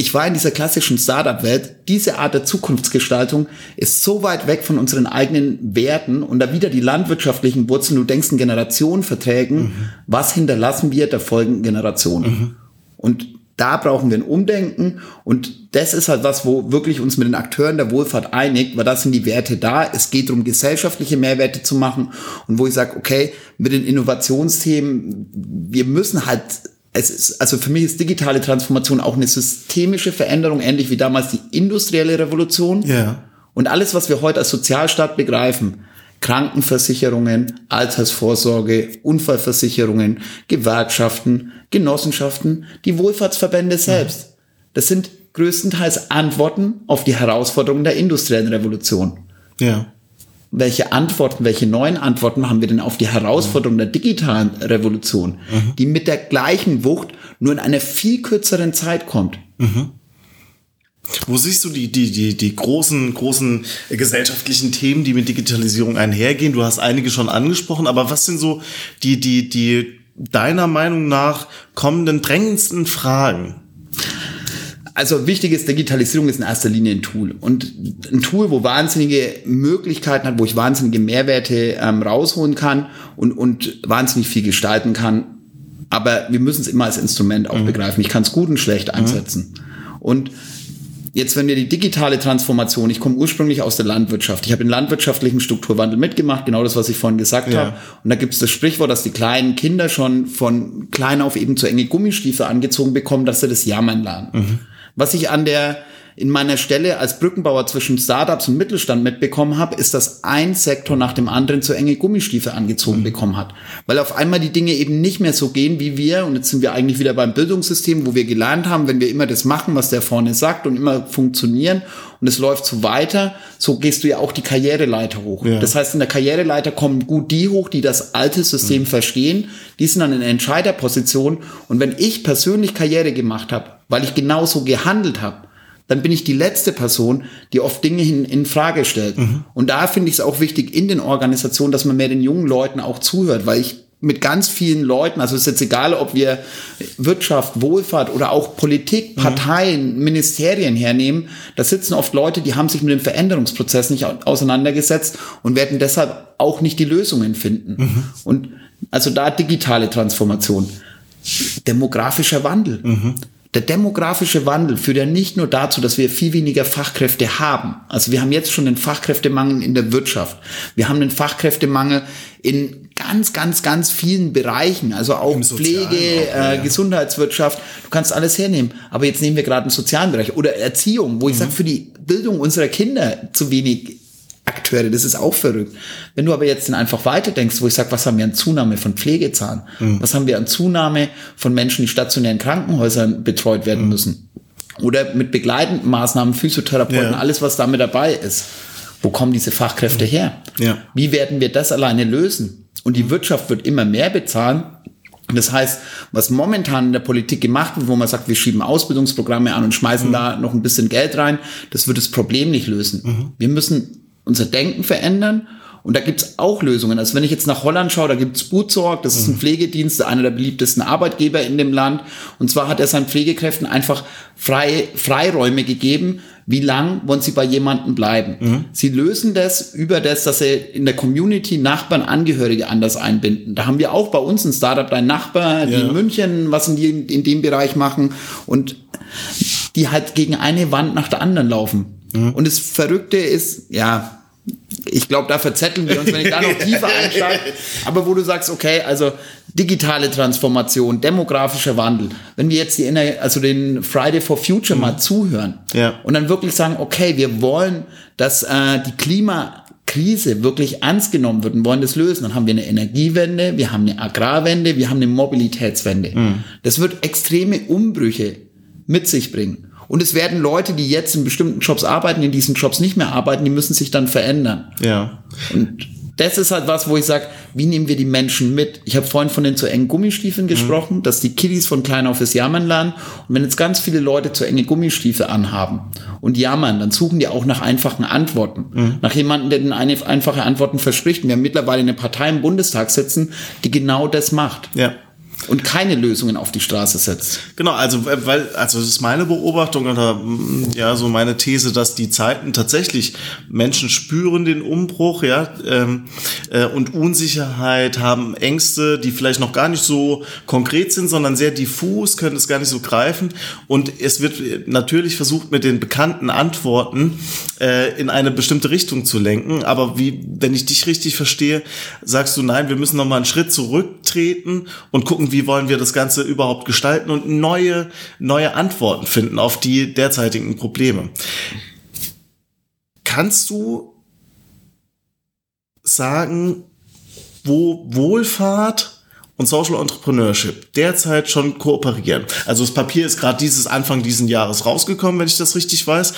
[SPEAKER 3] ich war in dieser klassischen Startup-Welt, diese Art der Zukunftsgestaltung ist so weit weg von unseren eigenen Werten und da wieder die landwirtschaftlichen Wurzeln, du denkst in Generationenverträgen, mhm. was hinterlassen wir der folgenden Generation? Mhm. Und da brauchen wir ein Umdenken und das ist halt was, wo wirklich uns mit den Akteuren der Wohlfahrt einigt, weil das sind die Werte da. Es geht darum, gesellschaftliche Mehrwerte zu machen und wo ich sage, okay, mit den Innovationsthemen, wir müssen halt es ist, also für mich ist digitale Transformation auch eine systemische Veränderung, ähnlich wie damals die industrielle Revolution.
[SPEAKER 2] Ja.
[SPEAKER 3] Und alles, was wir heute als Sozialstaat begreifen, Krankenversicherungen, Altersvorsorge, Unfallversicherungen, Gewerkschaften, Genossenschaften, die Wohlfahrtsverbände selbst. Das sind größtenteils Antworten auf die Herausforderungen der industriellen Revolution.
[SPEAKER 2] Ja
[SPEAKER 3] welche Antworten, welche neuen Antworten haben wir denn auf die Herausforderung der digitalen Revolution, mhm. die mit der gleichen Wucht nur in einer viel kürzeren Zeit kommt. Mhm.
[SPEAKER 2] Wo siehst du die, die, die, die großen, großen gesellschaftlichen Themen, die mit Digitalisierung einhergehen? Du hast einige schon angesprochen, aber was sind so die, die, die deiner Meinung nach kommenden drängendsten Fragen?
[SPEAKER 3] Also wichtig ist, Digitalisierung ist in erster Linie ein Tool. Und ein Tool, wo wahnsinnige Möglichkeiten hat, wo ich wahnsinnige Mehrwerte ähm, rausholen kann und, und wahnsinnig viel gestalten kann. Aber wir müssen es immer als Instrument auch mhm. begreifen. Ich kann es gut und schlecht mhm. einsetzen. Mhm. Und jetzt, wenn wir die digitale Transformation, ich komme ursprünglich aus der Landwirtschaft. Ich habe den landwirtschaftlichen Strukturwandel mitgemacht, genau das, was ich vorhin gesagt ja. habe. Und da gibt es das Sprichwort, dass die kleinen Kinder schon von klein auf eben zu enge Gummistiefel angezogen bekommen, dass sie das Jammern lernen. Mhm. Was ich an der in meiner Stelle als Brückenbauer zwischen Startups und Mittelstand mitbekommen habe, ist, dass ein Sektor nach dem anderen zu enge Gummistiefel angezogen mhm. bekommen hat. Weil auf einmal die Dinge eben nicht mehr so gehen wie wir, und jetzt sind wir eigentlich wieder beim Bildungssystem, wo wir gelernt haben, wenn wir immer das machen, was der vorne sagt und immer funktionieren und es läuft so weiter, so gehst du ja auch die Karriereleiter hoch. Ja. Das heißt, in der Karriereleiter kommen gut die hoch, die das alte System mhm. verstehen, die sind dann in Entscheiderposition und wenn ich persönlich Karriere gemacht habe, weil ich genauso gehandelt habe, dann bin ich die letzte Person, die oft Dinge in, in Frage stellt. Mhm. Und da finde ich es auch wichtig in den Organisationen, dass man mehr den jungen Leuten auch zuhört, weil ich mit ganz vielen Leuten, also es ist jetzt egal, ob wir Wirtschaft, Wohlfahrt oder auch Politik, mhm. Parteien, mhm. Ministerien hernehmen, da sitzen oft Leute, die haben sich mit dem Veränderungsprozess nicht auseinandergesetzt und werden deshalb auch nicht die Lösungen finden. Mhm. Und also da digitale Transformation, demografischer Wandel. Mhm. Der demografische Wandel führt ja nicht nur dazu, dass wir viel weniger Fachkräfte haben. Also wir haben jetzt schon den Fachkräftemangel in der Wirtschaft. Wir haben den Fachkräftemangel in ganz, ganz, ganz vielen Bereichen. Also auch Pflege, auch, äh, ja. Gesundheitswirtschaft. Du kannst alles hernehmen. Aber jetzt nehmen wir gerade einen sozialen Bereich oder Erziehung, wo ich mhm. sage, für die Bildung unserer Kinder zu wenig Akteure, das ist auch verrückt. Wenn du aber jetzt dann einfach weiterdenkst, wo ich sage, was haben wir an Zunahme von Pflegezahlen? Mhm. Was haben wir an Zunahme von Menschen, die stationären Krankenhäusern betreut werden mhm. müssen? Oder mit begleitenden Maßnahmen, Physiotherapeuten, ja. alles, was damit dabei ist. Wo kommen diese Fachkräfte mhm. her?
[SPEAKER 2] Ja.
[SPEAKER 3] Wie werden wir das alleine lösen? Und die Wirtschaft wird immer mehr bezahlen. Das heißt, was momentan in der Politik gemacht wird, wo man sagt, wir schieben Ausbildungsprogramme an und schmeißen mhm. da noch ein bisschen Geld rein, das wird das Problem nicht lösen. Mhm. Wir müssen unser Denken verändern. Und da gibt's auch Lösungen. Also wenn ich jetzt nach Holland schaue, da gibt's Bootsorg, das ist ein mhm. Pflegedienst, einer der beliebtesten Arbeitgeber in dem Land. Und zwar hat er seinen Pflegekräften einfach freie Freiräume gegeben, wie lang wollen sie bei jemandem bleiben. Mhm. Sie lösen das über das, dass sie in der Community Nachbarn, Angehörige anders einbinden. Da haben wir auch bei uns ein Startup, ein Nachbar, die ja. in München, was in, die, in dem Bereich machen und die halt gegen eine Wand nach der anderen laufen. Mhm. Und das Verrückte ist, ja, ich glaube, da verzetteln wir uns, wenn ich da noch tiefer einsteige. Aber wo du sagst, okay, also digitale Transformation, demografischer Wandel. Wenn wir jetzt die, also den Friday for Future mhm. mal zuhören
[SPEAKER 2] ja.
[SPEAKER 3] und dann wirklich sagen, okay, wir wollen, dass äh, die Klima Krise wirklich ernst genommen wird und wollen das lösen, dann haben wir eine Energiewende, wir haben eine Agrarwende, wir haben eine Mobilitätswende. Mhm. Das wird extreme Umbrüche mit sich bringen. Und es werden Leute, die jetzt in bestimmten Jobs arbeiten, in diesen Jobs nicht mehr arbeiten, die müssen sich dann verändern.
[SPEAKER 2] Ja.
[SPEAKER 3] Und das ist halt was, wo ich sage, wie nehmen wir die Menschen mit? Ich habe vorhin von den zu engen Gummistiefeln gesprochen, mhm. dass die Kiddies von klein auf das Jammern lernen. Und wenn jetzt ganz viele Leute zu enge Gummistiefel anhaben und jammern, dann suchen die auch nach einfachen Antworten. Mhm. Nach jemandem, der den einfache Antworten verspricht. Und wir haben mittlerweile eine Partei im Bundestag sitzen, die genau das macht.
[SPEAKER 2] Ja
[SPEAKER 3] und keine Lösungen auf die Straße setzt.
[SPEAKER 2] Genau, also weil also das ist meine Beobachtung oder mm, ja so meine These, dass die Zeiten tatsächlich Menschen spüren den Umbruch, ja ähm, äh, und Unsicherheit haben Ängste, die vielleicht noch gar nicht so konkret sind, sondern sehr diffus, können es gar nicht so greifen und es wird natürlich versucht mit den bekannten Antworten äh, in eine bestimmte Richtung zu lenken, aber wie wenn ich dich richtig verstehe, sagst du nein, wir müssen noch mal einen Schritt zurücktreten und gucken wie wollen wir das Ganze überhaupt gestalten und neue, neue Antworten finden auf die derzeitigen Probleme. Kannst du sagen, wo Wohlfahrt und Social Entrepreneurship derzeit schon kooperieren. Also das Papier ist gerade dieses Anfang diesen Jahres rausgekommen, wenn ich das richtig weiß.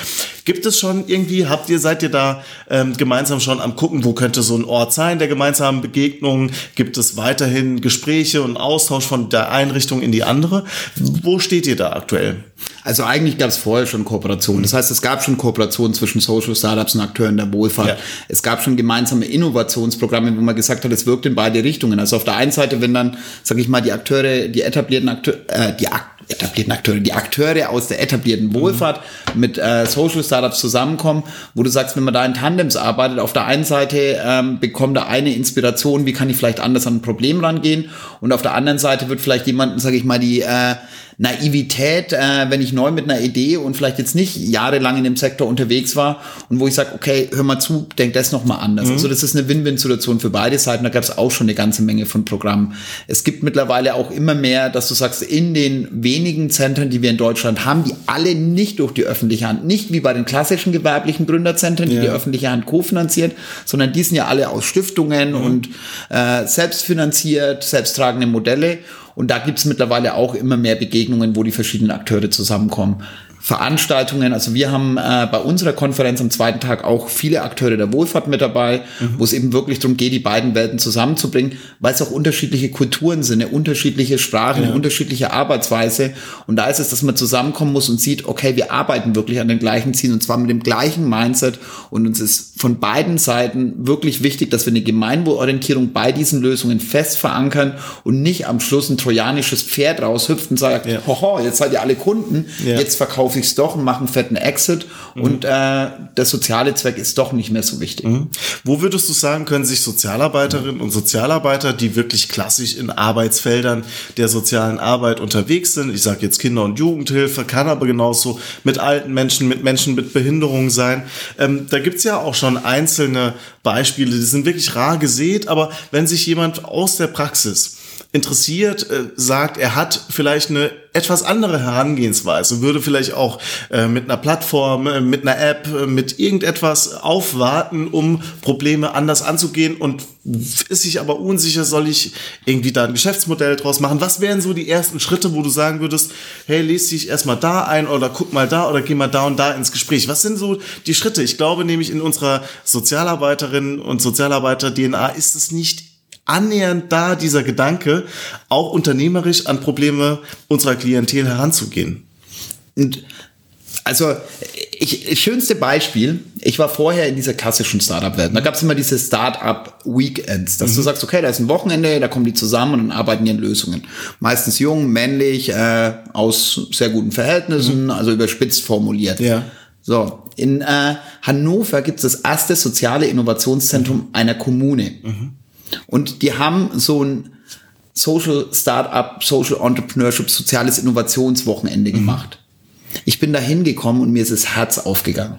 [SPEAKER 2] Gibt es schon irgendwie, habt ihr, seid ihr da ähm, gemeinsam schon am gucken, wo könnte so ein Ort sein der gemeinsamen Begegnungen? Gibt es weiterhin Gespräche und Austausch von der Einrichtung in die andere? Wo steht ihr da aktuell?
[SPEAKER 3] Also eigentlich gab es vorher schon Kooperationen. Das heißt, es gab schon Kooperationen zwischen Social Startups und Akteuren der Wohlfahrt. Ja. Es gab schon gemeinsame Innovationsprogramme, wo man gesagt hat, es wirkt in beide Richtungen. Also auf der einen Seite, wenn dann, sag ich mal, die Akteure, die etablierten Akteure, äh, die Ak etablierten Akteure, die Akteure aus der etablierten Wohlfahrt mhm. mit äh, Social Startups zusammenkommen, wo du sagst, wenn man da in Tandems arbeitet, auf der einen Seite ähm, bekommt da eine Inspiration, wie kann ich vielleicht anders an ein Problem rangehen und auf der anderen Seite wird vielleicht jemanden, sag ich mal, die äh, Naivität, äh, wenn ich neu mit einer Idee und vielleicht jetzt nicht jahrelang in dem Sektor unterwegs war und wo ich sage, okay, hör mal zu, denk das nochmal anders. Mhm. Also das ist eine Win-Win-Situation für beide Seiten. Da gab es auch schon eine ganze Menge von Programmen. Es gibt mittlerweile auch immer mehr, dass du sagst, in den wenigen Zentren, die wir in Deutschland haben, die alle nicht durch die öffentliche Hand, nicht wie bei den klassischen gewerblichen Gründerzentren, die ja. die öffentliche Hand kofinanziert, sondern die sind ja alle aus Stiftungen mhm. und äh, selbstfinanziert, selbsttragende Modelle. Und da gibt es mittlerweile auch immer mehr Begegnungen, wo die verschiedenen Akteure zusammenkommen. Veranstaltungen. Also wir haben äh, bei unserer Konferenz am zweiten Tag auch viele Akteure der Wohlfahrt mit dabei, mhm. wo es eben wirklich darum geht, die beiden Welten zusammenzubringen, weil es auch unterschiedliche Kulturen sind, eine unterschiedliche Sprache, ja. eine unterschiedliche Arbeitsweise. Und da ist es, dass man zusammenkommen muss und sieht, okay, wir arbeiten wirklich an den gleichen Zielen und zwar mit dem gleichen Mindset. Und uns ist von beiden Seiten wirklich wichtig, dass wir eine Gemeinwohlorientierung bei diesen Lösungen fest verankern und nicht am Schluss ein trojanisches Pferd raushüpft und sagt, ja. hoho, jetzt seid ihr alle Kunden, ja. jetzt verkaufen kaufe ich es doch und mache einen fetten Exit mhm. und äh, der soziale Zweck ist doch nicht mehr so wichtig. Mhm.
[SPEAKER 2] Wo würdest du sagen, können sich Sozialarbeiterinnen und Sozialarbeiter, die wirklich klassisch in Arbeitsfeldern der sozialen Arbeit unterwegs sind, ich sage jetzt Kinder- und Jugendhilfe, kann aber genauso mit alten Menschen, mit Menschen mit Behinderung sein. Ähm, da gibt's ja auch schon einzelne Beispiele, die sind wirklich rar gesät, aber wenn sich jemand aus der Praxis interessiert, äh, sagt, er hat vielleicht eine etwas andere Herangehensweise, würde vielleicht auch äh, mit einer Plattform, äh, mit einer App, äh, mit irgendetwas aufwarten, um Probleme anders anzugehen und ist sich aber unsicher, soll ich irgendwie da ein Geschäftsmodell draus machen? Was wären so die ersten Schritte, wo du sagen würdest, hey, lese dich erstmal da ein oder guck mal da oder geh mal da und da ins Gespräch? Was sind so die Schritte? Ich glaube nämlich in unserer Sozialarbeiterinnen und Sozialarbeiter DNA ist es nicht annähernd da, dieser Gedanke, auch unternehmerisch an Probleme unserer Klientel heranzugehen.
[SPEAKER 3] Und also ich, schönste Beispiel, ich war vorher in dieser klassischen Startup-Welt. Da gab es immer diese Startup-Weekends, dass mhm. du sagst, okay, da ist ein Wochenende, da kommen die zusammen und arbeiten ihren Lösungen. Meistens jung, männlich, äh, aus sehr guten Verhältnissen, mhm. also überspitzt formuliert.
[SPEAKER 2] Ja.
[SPEAKER 3] So, in äh, Hannover gibt es das erste soziale Innovationszentrum mhm. einer Kommune. Und die haben so ein Social Startup, Social Entrepreneurship, soziales Innovationswochenende mhm. gemacht. Ich bin da hingekommen und mir ist das Herz aufgegangen.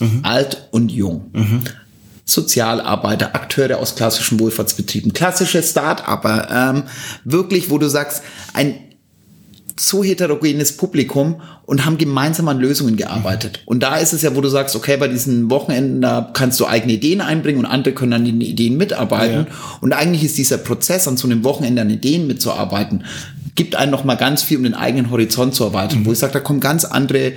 [SPEAKER 3] Mhm. Alt und jung. Mhm. Sozialarbeiter, Akteure aus klassischen Wohlfahrtsbetrieben, klassische Start-Upper, ähm, wirklich, wo du sagst, ein so heterogenes Publikum und haben gemeinsam an Lösungen gearbeitet. Und da ist es ja, wo du sagst, okay, bei diesen Wochenenden, da kannst du eigene Ideen einbringen und andere können an den Ideen mitarbeiten. Ja. Und eigentlich ist dieser Prozess, an so einem Wochenende an Ideen mitzuarbeiten, gibt einen noch mal ganz viel, um den eigenen Horizont zu erweitern. Mhm. Wo ich sage, da kommen ganz andere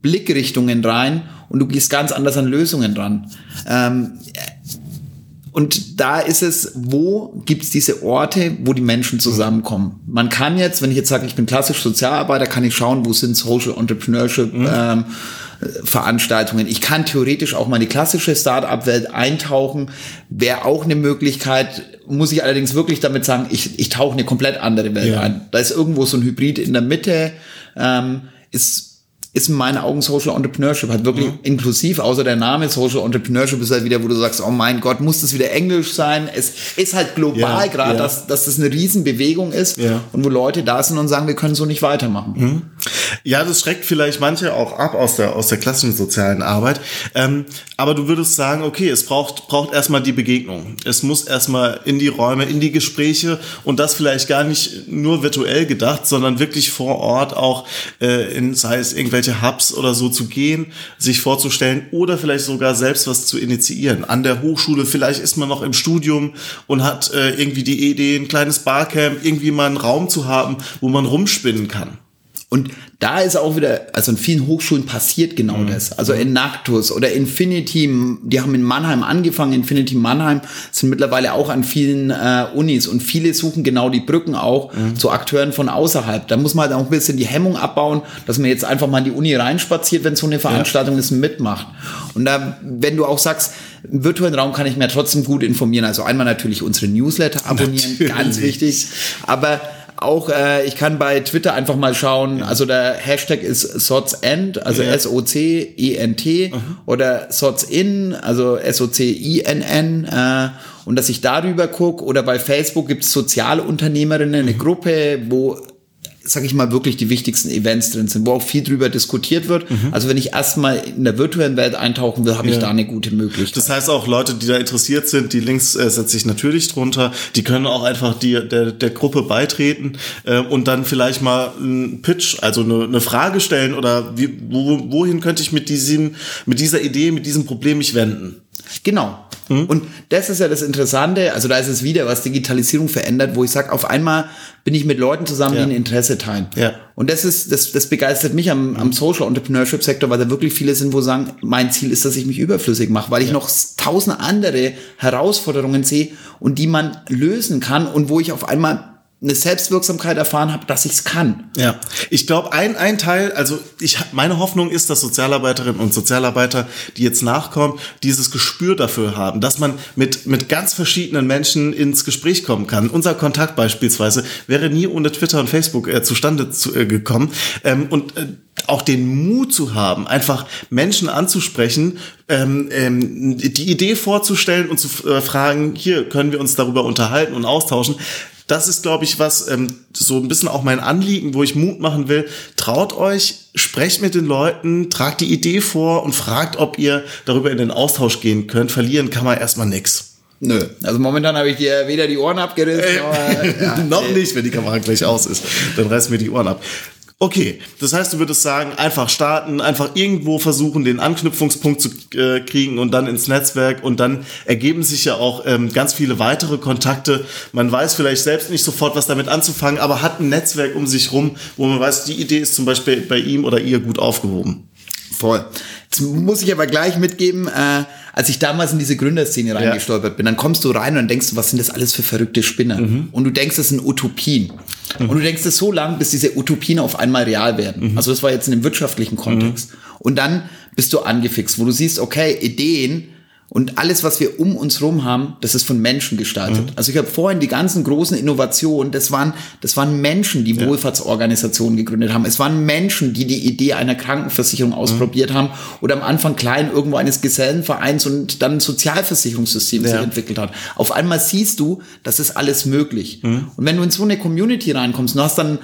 [SPEAKER 3] Blickrichtungen rein und du gehst ganz anders an Lösungen dran. Ähm, und da ist es, wo gibt's diese Orte, wo die Menschen zusammenkommen? Man kann jetzt, wenn ich jetzt sage, ich bin klassisch Sozialarbeiter, kann ich schauen, wo sind Social Entrepreneurship mhm. ähm, Veranstaltungen. Ich kann theoretisch auch mal die klassische Start-up-Welt eintauchen. Wäre auch eine Möglichkeit, muss ich allerdings wirklich damit sagen, ich, ich tauche eine komplett andere Welt ja. ein. Da ist irgendwo so ein Hybrid in der Mitte. Ähm, ist ist in meinen Augen Social Entrepreneurship halt wirklich mhm. inklusiv, außer der Name Social Entrepreneurship ist halt wieder, wo du sagst, oh mein Gott, muss das wieder Englisch sein? Es ist halt global ja, gerade, ja. dass, dass das eine Riesenbewegung ist ja. und wo Leute da sind und sagen, wir können so nicht weitermachen. Mhm.
[SPEAKER 2] Ja, das schreckt vielleicht manche auch ab aus der, aus der klassischen sozialen Arbeit. Ähm, aber du würdest sagen, okay, es braucht, braucht erstmal die Begegnung. Es muss erstmal in die Räume, in die Gespräche und das vielleicht gar nicht nur virtuell gedacht, sondern wirklich vor Ort auch äh, in, sei es irgendwelche Hubs oder so zu gehen, sich vorzustellen oder vielleicht sogar selbst was zu initiieren. An der Hochschule, vielleicht ist man noch im Studium und hat äh, irgendwie die Idee, ein kleines Barcamp, irgendwie mal einen Raum zu haben, wo man rumspinnen kann.
[SPEAKER 3] Und da ist auch wieder, also in vielen Hochschulen passiert genau mhm. das. Also in Nactus oder Infinity, die haben in Mannheim angefangen, Infinity Mannheim sind mittlerweile auch an vielen äh, Unis und viele suchen genau die Brücken auch mhm. zu Akteuren von außerhalb. Da muss man halt auch ein bisschen die Hemmung abbauen, dass man jetzt einfach mal in die Uni reinspaziert, wenn so eine Veranstaltung ja. ist, mitmacht. Und da, wenn du auch sagst, im virtuellen Raum kann ich mir trotzdem gut informieren. Also einmal natürlich unsere Newsletter abonnieren, natürlich. ganz wichtig. Aber auch, äh, ich kann bei Twitter einfach mal schauen, ja. also der Hashtag ist SOCENT, also ja. S-O-C-E-N-T mhm. oder SOCIN, also S-O-C-I-N-N äh, und dass ich darüber gucke oder bei Facebook gibt es Sozialunternehmerinnen, eine mhm. Gruppe, wo sag ich mal, wirklich die wichtigsten Events drin sind, wo auch viel drüber diskutiert wird. Mhm. Also wenn ich erstmal in der virtuellen Welt eintauchen will, habe ja. ich da eine gute Möglichkeit.
[SPEAKER 2] Das heißt auch Leute, die da interessiert sind, die Links äh, setze ich natürlich drunter, die können auch einfach die, der, der Gruppe beitreten äh, und dann vielleicht mal einen Pitch, also eine, eine Frage stellen oder wie, wo, wohin könnte ich mit diesem, mit dieser Idee, mit diesem Problem mich wenden?
[SPEAKER 3] Genau. Mhm. Und das ist ja das Interessante, also da ist es wieder, was Digitalisierung verändert, wo ich sage, auf einmal bin ich mit Leuten zusammen, ja. die ein Interesse teilen. Ja. Und das ist, das, das begeistert mich am, am Social Entrepreneurship Sektor, weil da wirklich viele sind, wo sagen, mein Ziel ist, dass ich mich überflüssig mache, weil ich noch tausend andere Herausforderungen sehe und die man lösen kann und wo ich auf einmal eine Selbstwirksamkeit erfahren habe, dass ich es kann.
[SPEAKER 2] Ja, ich glaube, ein, ein Teil, also ich, meine Hoffnung ist, dass Sozialarbeiterinnen und Sozialarbeiter, die jetzt nachkommen, dieses Gespür dafür haben, dass man mit, mit ganz verschiedenen Menschen ins Gespräch kommen kann. Unser Kontakt beispielsweise wäre nie ohne Twitter und Facebook äh, zustande zu, äh, gekommen. Ähm, und äh, auch den Mut zu haben, einfach Menschen anzusprechen, ähm, ähm, die Idee vorzustellen und zu äh, fragen, hier können wir uns darüber unterhalten und austauschen das ist, glaube ich, was ähm, so ein bisschen auch mein Anliegen, wo ich Mut machen will. Traut euch, sprecht mit den Leuten, tragt die Idee vor und fragt, ob ihr darüber in den Austausch gehen könnt. Verlieren kann man erstmal nix.
[SPEAKER 3] Nö, also momentan habe ich dir weder die Ohren abgerissen, äh,
[SPEAKER 2] aber, ja, [laughs] noch nicht, wenn die Kamera gleich aus ist. Dann reißen mir die Ohren ab. Okay, das heißt, du würdest sagen, einfach starten, einfach irgendwo versuchen, den Anknüpfungspunkt zu äh, kriegen und dann ins Netzwerk und dann ergeben sich ja auch ähm, ganz viele weitere Kontakte. Man weiß vielleicht selbst nicht sofort, was damit anzufangen, aber hat ein Netzwerk um sich rum, wo man weiß, die Idee ist zum Beispiel bei ihm oder ihr gut aufgehoben.
[SPEAKER 3] Voll. Jetzt muss ich aber gleich mitgeben, äh, als ich damals in diese Gründerszene reingestolpert bin, dann kommst du rein und denkst, was sind das alles für verrückte Spinner? Mhm. Und du denkst, das sind Utopien. Mhm. Und du denkst es so lang, bis diese Utopien auf einmal real werden. Mhm. Also das war jetzt in dem wirtschaftlichen Kontext. Mhm. Und dann bist du angefixt, wo du siehst, okay, Ideen und alles, was wir um uns rum haben, das ist von Menschen gestaltet. Mhm. Also ich habe vorhin die ganzen großen Innovationen, das waren, das waren Menschen, die ja. Wohlfahrtsorganisationen gegründet haben. Es waren Menschen, die die Idee einer Krankenversicherung mhm. ausprobiert haben oder am Anfang klein irgendwo eines Gesellenvereins und dann ein Sozialversicherungssystem ja. sich entwickelt hat. Auf einmal siehst du, das ist alles möglich. Mhm. Und wenn du in so eine Community reinkommst, du hast dann,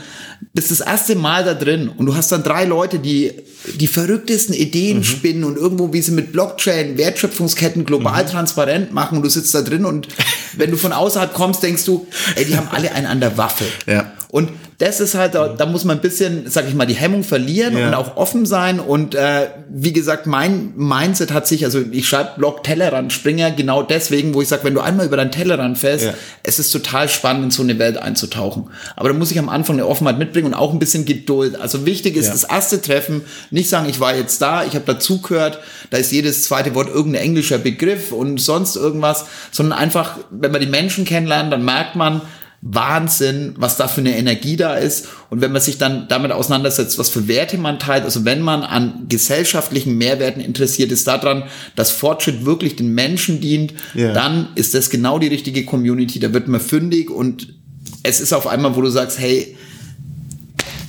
[SPEAKER 3] bist das erste Mal da drin und du hast dann drei Leute, die die verrücktesten Ideen mhm. spinnen und irgendwo, wie sie mit Blockchain, Wertschöpfungsketten global mhm. transparent machen und du sitzt da drin und wenn du von außerhalb kommst, denkst du, ey, die haben alle einen an der Waffe. Ja. Und das ist halt, da, da muss man ein bisschen, sag ich mal, die Hemmung verlieren
[SPEAKER 2] Ja.
[SPEAKER 3] und auch offen sein. Und äh, wie gesagt, mein Mindset hat sich, also ich schreibe Blog Tellerrand Springer genau deswegen, wo ich sage, wenn du einmal über deinen Tellerrand fährst,
[SPEAKER 2] Ja.
[SPEAKER 3] es ist total spannend, in so eine Welt einzutauchen. Aber da muss ich am Anfang eine Offenheit mitbringen und auch ein bisschen Geduld. Also wichtig ist
[SPEAKER 2] Ja.
[SPEAKER 3] das erste Treffen, nicht sagen, ich war jetzt da, ich habe dazugehört, da ist jedes zweite Wort irgendein englischer Begriff und sonst irgendwas, sondern einfach, wenn man die Menschen kennenlernt, dann merkt man, Wahnsinn, was da für eine Energie da ist. Und wenn man sich dann damit auseinandersetzt, was für Werte man teilt, also wenn man an gesellschaftlichen Mehrwerten interessiert ist, daran, dass Fortschritt wirklich den Menschen dient,
[SPEAKER 2] Ja.
[SPEAKER 3] dann ist das genau die richtige Community. Da wird man fündig und es ist auf einmal, wo du sagst, hey,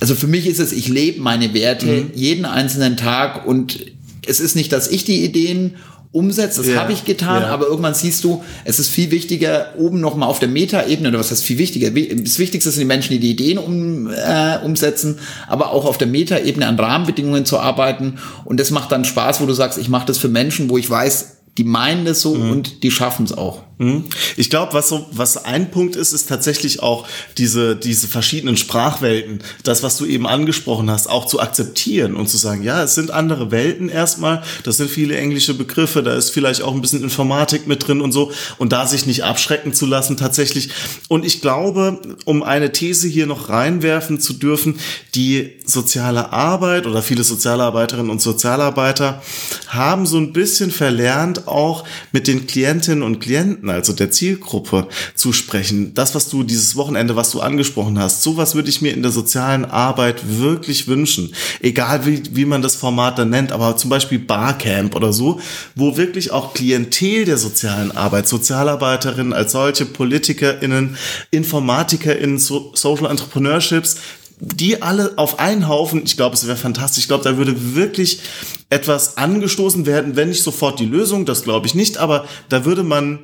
[SPEAKER 3] also für mich ist es, ich lebe meine Werte
[SPEAKER 2] Mhm.
[SPEAKER 3] jeden einzelnen Tag und es ist nicht, dass ich die Ideen umsetze, das
[SPEAKER 2] Ja,
[SPEAKER 3] habe ich getan,
[SPEAKER 2] ja.
[SPEAKER 3] aber irgendwann siehst du, es ist viel wichtiger, oben nochmal auf der Metaebene, oder was heißt viel wichtiger? Wi- Das Wichtigste sind die Menschen, die die Ideen um, äh, umsetzen, aber auch auf der Metaebene an Rahmenbedingungen zu arbeiten und das macht dann Spaß, wo du sagst, ich mache das für Menschen, wo ich weiß, die meinen das so
[SPEAKER 2] Mhm.
[SPEAKER 3] und die schaffen es auch.
[SPEAKER 2] Mhm. Ich glaube, was so, was ein Punkt ist, ist tatsächlich auch diese, diese verschiedenen Sprachwelten, das, was du eben angesprochen hast, auch zu akzeptieren und zu sagen, ja, es sind andere Welten erstmal, das sind viele englische Begriffe, da ist vielleicht auch ein bisschen Informatik mit drin und so, und da sich nicht abschrecken zu lassen tatsächlich. Und ich glaube, um eine These hier noch reinwerfen zu dürfen, die soziale Arbeit oder viele Sozialarbeiterinnen und Sozialarbeiter haben so ein bisschen verlernt, auch mit den Klientinnen und Klienten, also der Zielgruppe, zu sprechen. Das, was du dieses Wochenende, was du angesprochen hast, sowas würde ich mir in der sozialen Arbeit wirklich wünschen. Egal wie, wie man das Format dann nennt, aber zum Beispiel Barcamp oder so, wo wirklich auch Klientel der sozialen Arbeit, Sozialarbeiterinnen als solche, PolitikerInnen, InformatikerInnen, so Social Entrepreneurships, die alle auf einen Haufen, ich glaube, es wäre fantastisch. Ich glaube, da würde wirklich etwas angestoßen werden, wenn nicht sofort die Lösung, das glaube ich nicht, aber da würde man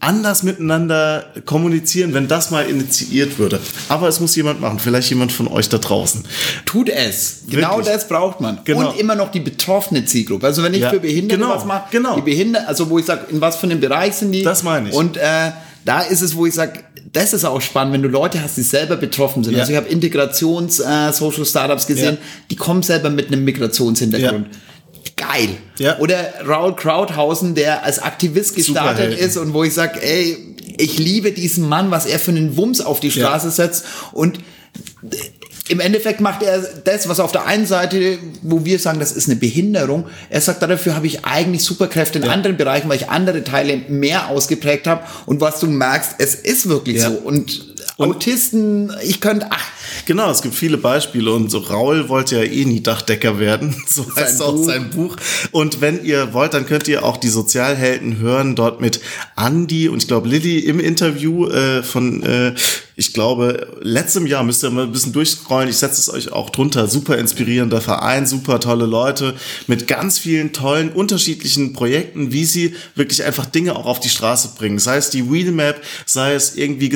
[SPEAKER 2] anders miteinander kommunizieren, wenn das mal initiiert würde. Aber es muss jemand machen, vielleicht jemand von euch da draußen.
[SPEAKER 3] Tut es. Genau
[SPEAKER 2] Wirklich.
[SPEAKER 3] das braucht man.
[SPEAKER 2] Genau.
[SPEAKER 3] Und immer noch die betroffene Zielgruppe. Also wenn ich
[SPEAKER 2] Ja,
[SPEAKER 3] für Behinderte
[SPEAKER 2] genau,
[SPEAKER 3] was mache,
[SPEAKER 2] genau.
[SPEAKER 3] die Behinderte, also wo ich sage, in was für einem Bereich sind die?
[SPEAKER 2] Das meine ich.
[SPEAKER 3] Und äh, da ist es, wo ich sage, das ist auch spannend, wenn du Leute hast, die selber betroffen sind.
[SPEAKER 2] Ja.
[SPEAKER 3] Also ich habe Integrations-Social-Startups gesehen,
[SPEAKER 2] Ja.
[SPEAKER 3] die kommen selber mit einem Migrationshintergrund. Geil.
[SPEAKER 2] Ja.
[SPEAKER 3] Oder Raul Krauthausen, der als Aktivist gestartet ist und wo ich sage, ey, ich liebe diesen Mann, was er für einen Wumms auf die
[SPEAKER 2] Ja.
[SPEAKER 3] Straße setzt und im Endeffekt macht er das, was auf der einen Seite, wo wir sagen, das ist eine Behinderung, er sagt, dafür habe ich eigentlich Superkräfte in
[SPEAKER 2] Ja.
[SPEAKER 3] anderen Bereichen, weil ich andere Teile mehr ausgeprägt habe. Und was du merkst, es ist wirklich
[SPEAKER 2] Ja.
[SPEAKER 3] so. Und, Autisten, ich könnte, ach,
[SPEAKER 2] Genau, es gibt viele Beispiele und so Raul wollte ja eh nie Dachdecker werden, [laughs] so heißt
[SPEAKER 3] Sein
[SPEAKER 2] auch
[SPEAKER 3] Buch.
[SPEAKER 2] sein Buch. Und wenn ihr wollt, dann könnt ihr auch die Sozialhelden hören, dort mit Andy und ich glaube Lilly im Interview äh, von, äh, ich glaube, letztem Jahr müsst ihr mal ein bisschen durchscrollen, ich setze es euch auch drunter, super inspirierender Verein, super tolle Leute mit ganz vielen tollen, unterschiedlichen Projekten, wie sie wirklich einfach Dinge auch auf die Straße bringen. Sei es die Wheelmap, sei es irgendwie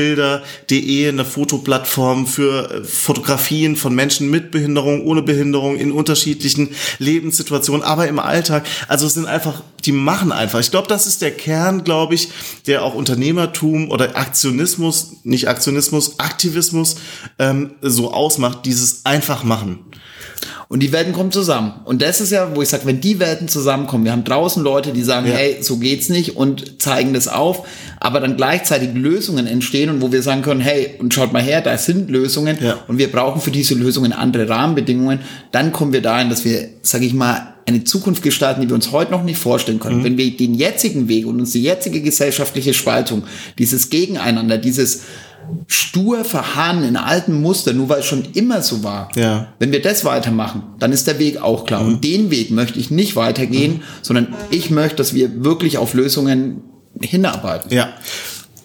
[SPEAKER 2] Gesellschaftsbilder.de, eine Fotoplattform für äh, Fotografien von Menschen mit Behinderung, ohne Behinderung, in unterschiedlichen Lebenssituationen, aber im Alltag. Also es sind einfach, die machen einfach. Ich glaube, das ist der Kern, glaube ich, der auch Unternehmertum oder Aktionismus, nicht Aktionismus, Aktivismus ähm, so ausmacht, dieses einfach machen.
[SPEAKER 3] Und die Welten kommen zusammen. Und das ist ja, wo ich sage, wenn die Welten zusammenkommen, wir haben draußen Leute, die sagen,
[SPEAKER 2] Ja.
[SPEAKER 3] hey, so geht's nicht und zeigen das auf, aber dann gleichzeitig Lösungen entstehen und wo wir sagen können, hey, und schaut mal her, da sind Lösungen
[SPEAKER 2] Ja.
[SPEAKER 3] und wir brauchen für diese Lösungen andere Rahmenbedingungen, dann kommen wir dahin, dass wir, sage ich mal, eine Zukunft gestalten, die wir uns heute noch nicht vorstellen können. Wenn wir den jetzigen Weg und uns die jetzige gesellschaftliche Spaltung, dieses Gegeneinander, dieses stur verharren in alten Mustern, nur weil es schon immer so war.
[SPEAKER 2] Ja.
[SPEAKER 3] Wenn wir das weitermachen, dann ist der Weg auch klar. Und den Weg möchte ich nicht weitergehen, sondern ich möchte, dass wir wirklich auf Lösungen hinarbeiten.
[SPEAKER 2] Ja.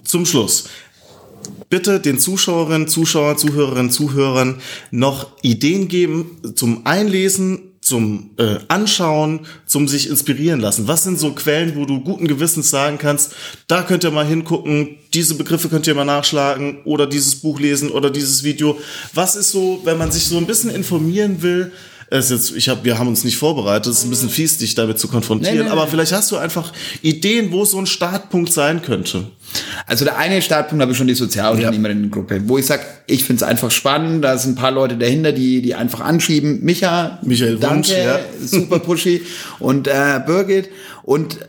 [SPEAKER 2] Zum Schluss. Bitte den Zuschauerinnen, Zuschauern, Zuhörerinnen, Zuhörern noch Ideen geben zum Einlesen, zum äh, Anschauen, zum sich inspirieren lassen. Was sind so Quellen, wo du guten Gewissens sagen kannst, da könnt ihr mal hingucken, diese Begriffe könnt ihr mal nachschlagen oder dieses Buch lesen oder dieses Video. Was ist so, wenn man sich so ein bisschen informieren will? Es ist jetzt, ich hab, wir haben uns nicht vorbereitet, es ist ein bisschen fies, dich damit zu konfrontieren,
[SPEAKER 3] Nee, nee,
[SPEAKER 2] aber
[SPEAKER 3] nee.
[SPEAKER 2] vielleicht hast du einfach Ideen, wo so ein Startpunkt sein könnte.
[SPEAKER 3] Also der eine Startpunkt habe ich schon die Sozialunternehmerinnengruppe, wo ich sage, ich finde es einfach spannend, da sind ein paar Leute dahinter, die, die einfach anschieben. Micha,
[SPEAKER 2] Michael
[SPEAKER 3] danke,
[SPEAKER 2] Wunsch, ja.
[SPEAKER 3] super pushy und äh, Birgit und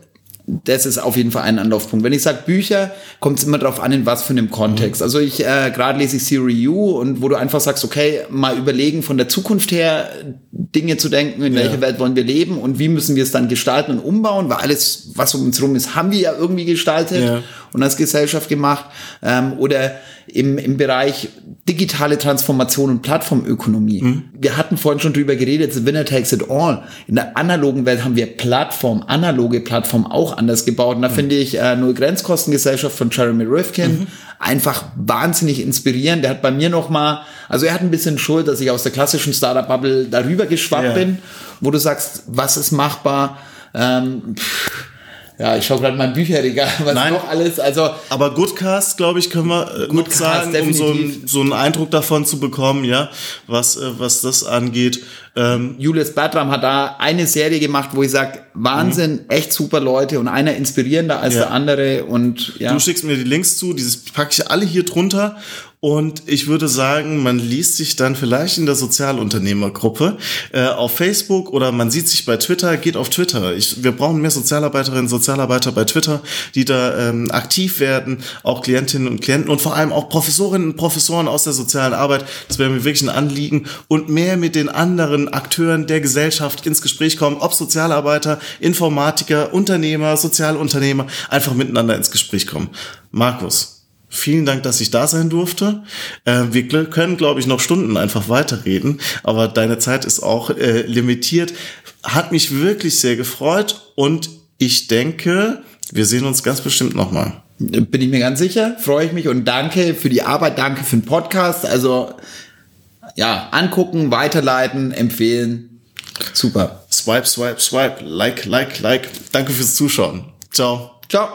[SPEAKER 3] das ist auf jeden Fall ein Anlaufpunkt. Wenn ich sage Bücher, kommt es immer darauf an, in was für einem Kontext. Also ich äh, gerade lese ich Siri U und wo du einfach sagst, okay, mal überlegen von der Zukunft her Dinge zu denken, in
[SPEAKER 2] Ja.
[SPEAKER 3] welcher Welt wollen wir leben und wie müssen wir es dann gestalten und umbauen, weil alles, was um uns rum ist, haben wir ja irgendwie gestaltet
[SPEAKER 2] Ja.
[SPEAKER 3] Und als Gesellschaft gemacht. Ähm, oder im, im Bereich digitale Transformation und Plattformökonomie.
[SPEAKER 2] Mhm.
[SPEAKER 3] Wir hatten vorhin schon drüber geredet, the winner takes it all. In der analogen Welt haben wir Plattform, analoge Plattform auch anders gebaut. Und
[SPEAKER 2] Mhm.
[SPEAKER 3] da finde ich äh, Null Grenzkostengesellschaft von Jeremy Rifkin einfach wahnsinnig inspirierend. Der hat bei mir noch mal, also er hat ein bisschen Schuld, dass ich aus der klassischen Startup-Bubble darüber geschwappt
[SPEAKER 2] Ja.
[SPEAKER 3] bin, wo du sagst, was ist machbar? Ähm, pff, ja, ich schaue gerade mein Bücherregal, [laughs] was
[SPEAKER 2] Nein.
[SPEAKER 3] noch alles, also
[SPEAKER 2] Aber Goodcast, glaube ich, können wir äh,
[SPEAKER 3] Goodcast,
[SPEAKER 2] sagen, um so, ein,
[SPEAKER 3] definitiv.
[SPEAKER 2] so einen Eindruck davon zu bekommen, ja, was, äh, was das angeht. Ähm,
[SPEAKER 3] Julius Bertram hat da eine Serie gemacht, wo ich sage, Wahnsinn, echt super Leute und einer inspirierender als
[SPEAKER 2] Ja.
[SPEAKER 3] der andere und ja.
[SPEAKER 2] Du schickst mir die Links zu, dieses packe ich alle hier drunter. Und ich würde sagen, man liest sich dann vielleicht in der Sozialunternehmergruppe äh, auf Facebook oder man sieht sich bei Twitter, geht auf Twitter. Ich, wir brauchen mehr Sozialarbeiterinnen, Sozialarbeiter bei Twitter, die da ähm, aktiv werden, auch Klientinnen und Klienten und vor allem auch Professorinnen und Professoren aus der sozialen Arbeit. Das wäre mir wirklich ein Anliegen und mehr mit den anderen Akteuren der Gesellschaft ins Gespräch kommen, ob Sozialarbeiter, Informatiker, Unternehmer, Sozialunternehmer, einfach miteinander ins Gespräch kommen. Markus, Vielen Dank, dass ich da sein durfte. Äh, wir können, glaube ich, noch Stunden einfach weiterreden, aber deine Zeit ist auch äh, limitiert. Hat mich wirklich sehr gefreut und ich denke, wir sehen uns ganz bestimmt nochmal.
[SPEAKER 3] Bin ich mir ganz sicher, freue ich mich und danke für die Arbeit, danke für den Podcast. Also ja, angucken, weiterleiten, empfehlen. Super.
[SPEAKER 2] Swipe, swipe, swipe, like, like, like. Danke fürs Zuschauen. Ciao.
[SPEAKER 3] Ciao.